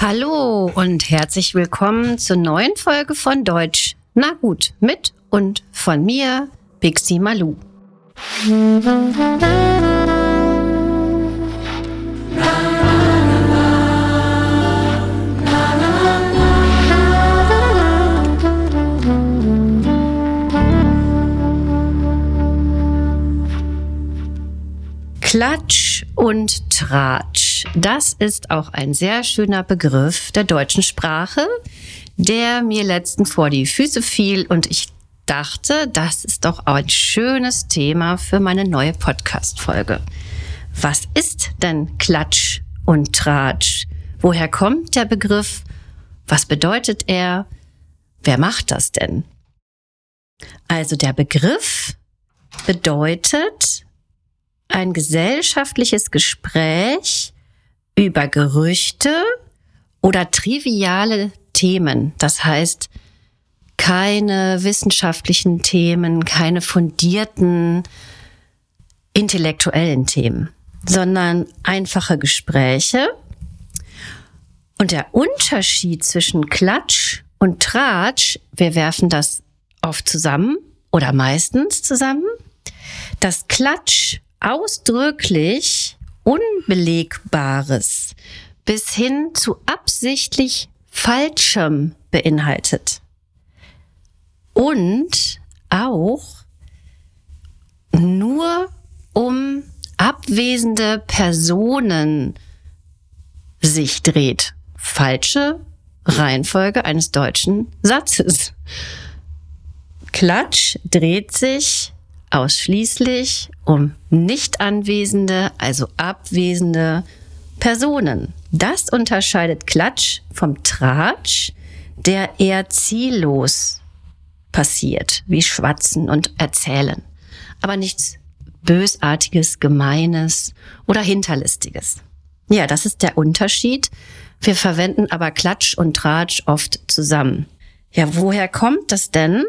Hallo und herzlich willkommen zur neuen Folge von Deutsch. Na gut, mit und von mir, Pixie Malu. Klatsch und Tratsch. Das ist auch ein sehr schöner Begriff der deutschen Sprache, der mir letztens vor die Füße fiel und ich dachte, das ist doch ein schönes Thema für meine neue Podcast-Folge. Was ist denn Klatsch und Tratsch? Woher kommt der Begriff? Was bedeutet er? Wer macht das denn? Also der Begriff bedeutet ein gesellschaftliches Gespräch über Gerüchte oder triviale Themen. Das heißt, keine wissenschaftlichen Themen, keine fundierten intellektuellen Themen, sondern einfache Gespräche. Und der Unterschied zwischen Klatsch und Tratsch, wir werfen das oft zusammen oder meistens zusammen, dass Klatsch ausdrücklich Unbelegbares bis hin zu absichtlich Falschem beinhaltet. Und auch nur um abwesende Personen sich dreht. Falsche Reihenfolge eines deutschen Satzes. Klatsch dreht sich ausschließlich um nicht anwesende, also abwesende Personen. Das unterscheidet Klatsch vom Tratsch, der eher ziellos passiert, wie Schwatzen und Erzählen. Aber nichts Bösartiges, Gemeines oder Hinterlistiges. Ja, das ist der Unterschied. Wir verwenden aber Klatsch und Tratsch oft zusammen. Ja, woher kommt das denn?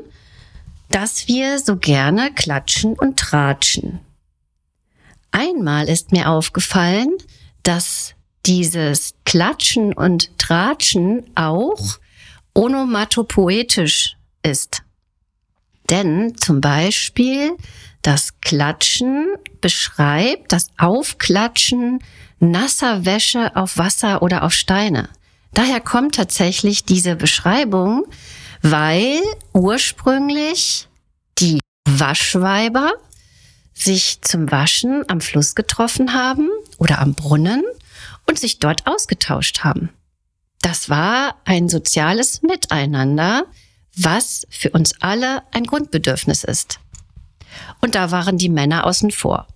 Dass wir so gerne klatschen und tratschen. Einmal ist mir aufgefallen, dass dieses Klatschen und Tratschen auch onomatopoetisch ist. Denn zum Beispiel das Klatschen beschreibt das Aufklatschen nasser Wäsche auf Wasser oder auf Steine. Daher kommt tatsächlich diese Beschreibung weil ursprünglich die Waschweiber sich zum Waschen am Fluss getroffen haben oder am Brunnen und sich dort ausgetauscht haben. Das war ein soziales Miteinander, was für uns alle ein Grundbedürfnis ist. Und da waren die Männer außen vor.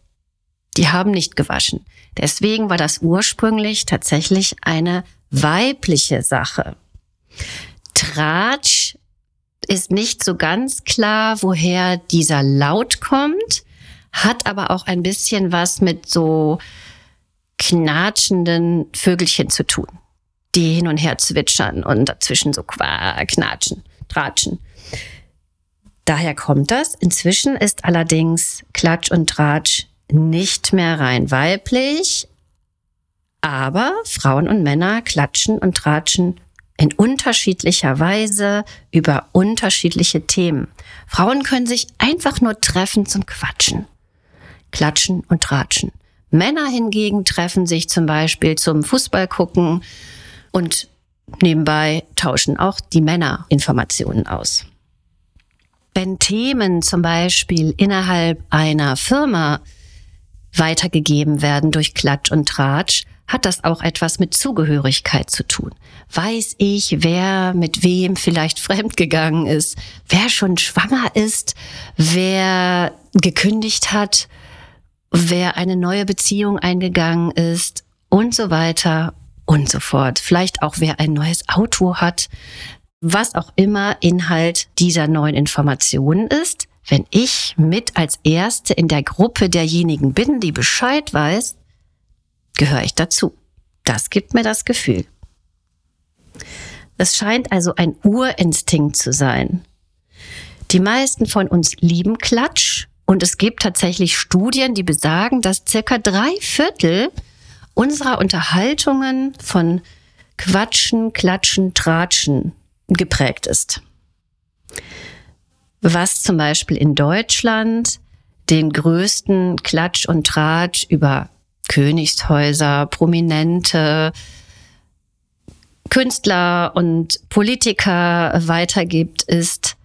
Die haben nicht gewaschen. Deswegen war das ursprünglich tatsächlich eine weibliche Sache. Tratsch ist nicht so ganz klar, woher dieser Laut kommt, hat aber auch ein bisschen was mit so knatschenden Vögelchen zu tun, die hin und her zwitschern und dazwischen so knatschen, tratschen. Daher kommt das. Inzwischen ist allerdings Klatsch und Tratsch nicht mehr rein weiblich, aber Frauen und Männer klatschen und tratschen in unterschiedlicher Weise über unterschiedliche Themen. Frauen können sich einfach nur treffen zum Quatschen, Klatschen und Tratschen. Männer hingegen treffen sich zum Beispiel zum Fußball gucken und nebenbei tauschen auch die Männer Informationen aus. Wenn Themen zum Beispiel innerhalb einer Firma weitergegeben werden durch Klatsch und Tratsch, hat das auch etwas mit Zugehörigkeit zu tun. Weiß ich, wer mit wem vielleicht fremdgegangen ist, wer schon schwanger ist, wer gekündigt hat, wer eine neue Beziehung eingegangen ist und so weiter und so fort. Vielleicht auch wer ein neues Auto hat, was auch immer Inhalt dieser neuen Informationen ist. Wenn ich mit als Erste in der Gruppe derjenigen bin, die Bescheid weiß, gehöre ich dazu. Das gibt mir das Gefühl. Es scheint also ein Urinstinkt zu sein. Die meisten von uns lieben Klatsch und es gibt tatsächlich Studien, die besagen, dass circa drei Viertel unserer Unterhaltungen von Quatschen, Klatschen, Tratschen geprägt ist. Was zum Beispiel in Deutschland den größten Klatsch und Tratsch über Königshäuser, Prominente, Künstler und Politiker weitergibt, ist,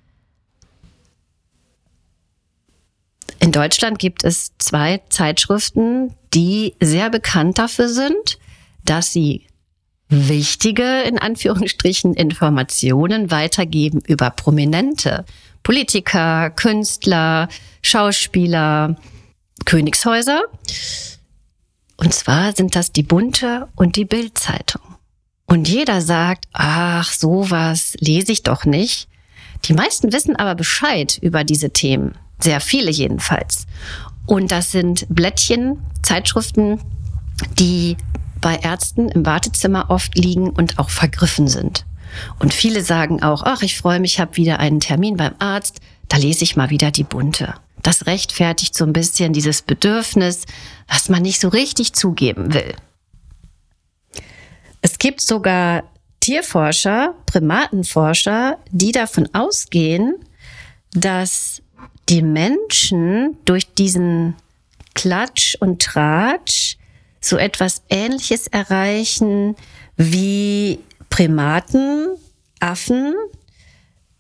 in Deutschland gibt es zwei Zeitschriften, die sehr bekannt dafür sind, dass sie wichtige, in Anführungsstrichen, Informationen weitergeben über Prominente, Politiker, Künstler, Schauspieler, Königshäuser. Und zwar sind das die Bunte und die Bildzeitung. Und jeder sagt, ach, sowas lese ich doch nicht. Die meisten wissen aber Bescheid über diese Themen. Sehr viele jedenfalls. Und das sind Blättchen, Zeitschriften, die bei Ärzten im Wartezimmer oft liegen und auch vergriffen sind. Und viele sagen auch, ach, ich freue mich, ich habe wieder einen Termin beim Arzt, da lese ich mal wieder die bunte. Das rechtfertigt so ein bisschen dieses Bedürfnis, was man nicht so richtig zugeben will. Es gibt sogar Tierforscher, Primatenforscher, die davon ausgehen, dass die Menschen durch diesen Klatsch und Tratsch so etwas Ähnliches erreichen wie Primaten, Affen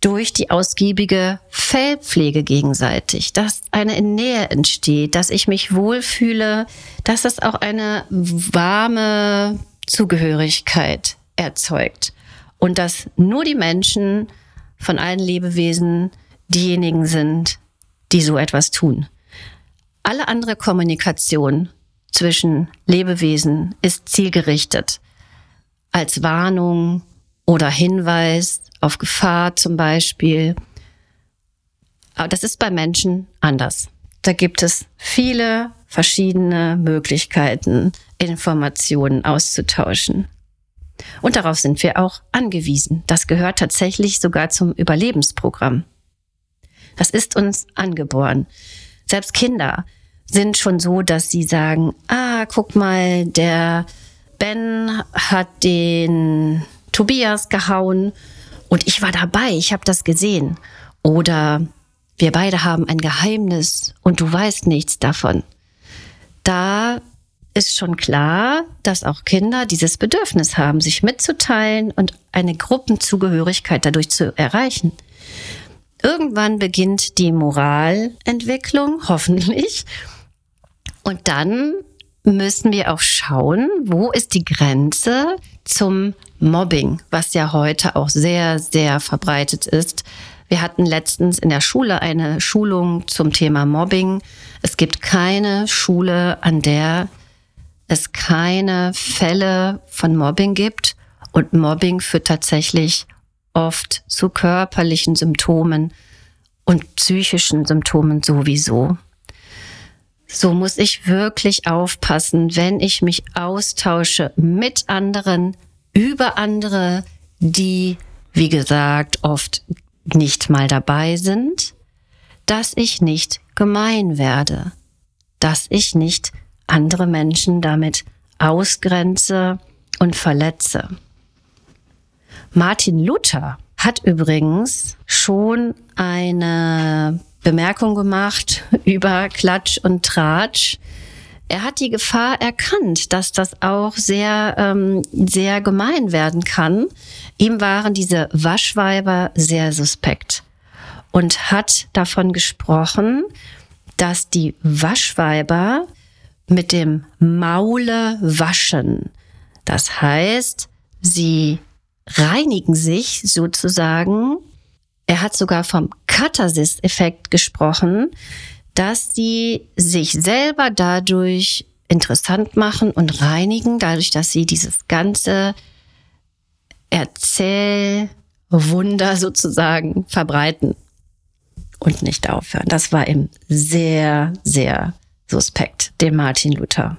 durch die ausgiebige Fellpflege gegenseitig, dass eine Nähe entsteht, dass ich mich wohlfühle, dass es auch eine warme Zugehörigkeit erzeugt und dass nur die Menschen von allen Lebewesen diejenigen sind, die so etwas tun. Alle andere Kommunikation zwischen Lebewesen ist zielgerichtet als Warnung oder Hinweis auf Gefahr zum Beispiel. Aber das ist bei Menschen anders. Da gibt es viele verschiedene Möglichkeiten, Informationen auszutauschen. Und darauf sind wir auch angewiesen. Das gehört tatsächlich sogar zum Überlebensprogramm. Das ist uns angeboren. Selbst Kinder sind schon so, dass sie sagen, ah, guck mal, der Ben hat den Tobias gehauen und ich war dabei, ich habe das gesehen. Oder wir beide haben ein Geheimnis und du weißt nichts davon. Da ist schon klar, dass auch Kinder dieses Bedürfnis haben, sich mitzuteilen und eine Gruppenzugehörigkeit dadurch zu erreichen. Irgendwann beginnt die Moralentwicklung, hoffentlich. Und dann müssen wir auch schauen, wo ist die Grenze zum Mobbing, was ja heute auch sehr, sehr verbreitet ist. Wir hatten letztens in der Schule eine Schulung zum Thema Mobbing. Es gibt keine Schule, an der es keine Fälle von Mobbing gibt. Und Mobbing führt tatsächlich oft zu körperlichen Symptomen und psychischen Symptomen sowieso. So muss ich wirklich aufpassen, wenn ich mich austausche mit anderen, über andere, die, wie gesagt, oft nicht mal dabei sind, dass ich nicht gemein werde, dass ich nicht andere Menschen damit ausgrenze und verletze. Martin Luther hat übrigens schon eine Bemerkung gemacht über Klatsch und Tratsch. Er hat die Gefahr erkannt, dass das auch sehr, ähm, sehr gemein werden kann. Ihm waren diese Waschweiber sehr suspekt und hat davon gesprochen, dass die Waschweiber mit dem Maule waschen. Das heißt, sie reinigen sich sozusagen er hat sogar vom Katharsis-Effekt gesprochen, dass sie sich selber dadurch interessant machen und reinigen, dadurch, dass sie dieses ganze Erzählwunder sozusagen verbreiten und nicht aufhören. Das war ihm sehr, sehr suspekt, dem Martin Luther.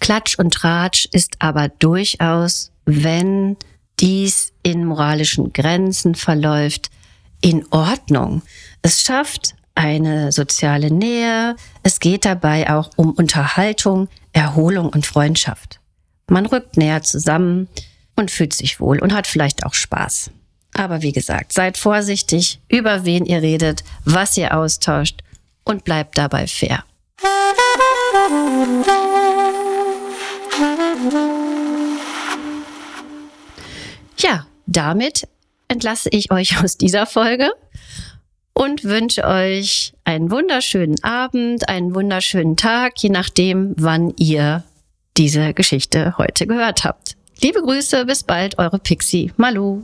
Klatsch und Tratsch ist aber durchaus, wenn dies in moralischen Grenzen verläuft, in Ordnung. Es schafft eine soziale Nähe. Es geht dabei auch um Unterhaltung, Erholung und Freundschaft. Man rückt näher zusammen und fühlt sich wohl und hat vielleicht auch Spaß. Aber wie gesagt, seid vorsichtig, über wen ihr redet, was ihr austauscht und bleibt dabei fair. Ja, damit entlasse ich euch aus dieser Folge und wünsche euch einen wunderschönen Abend, einen wunderschönen Tag, je nachdem, wann ihr diese Geschichte heute gehört habt. Liebe Grüße, bis bald, eure Pixie. Malu.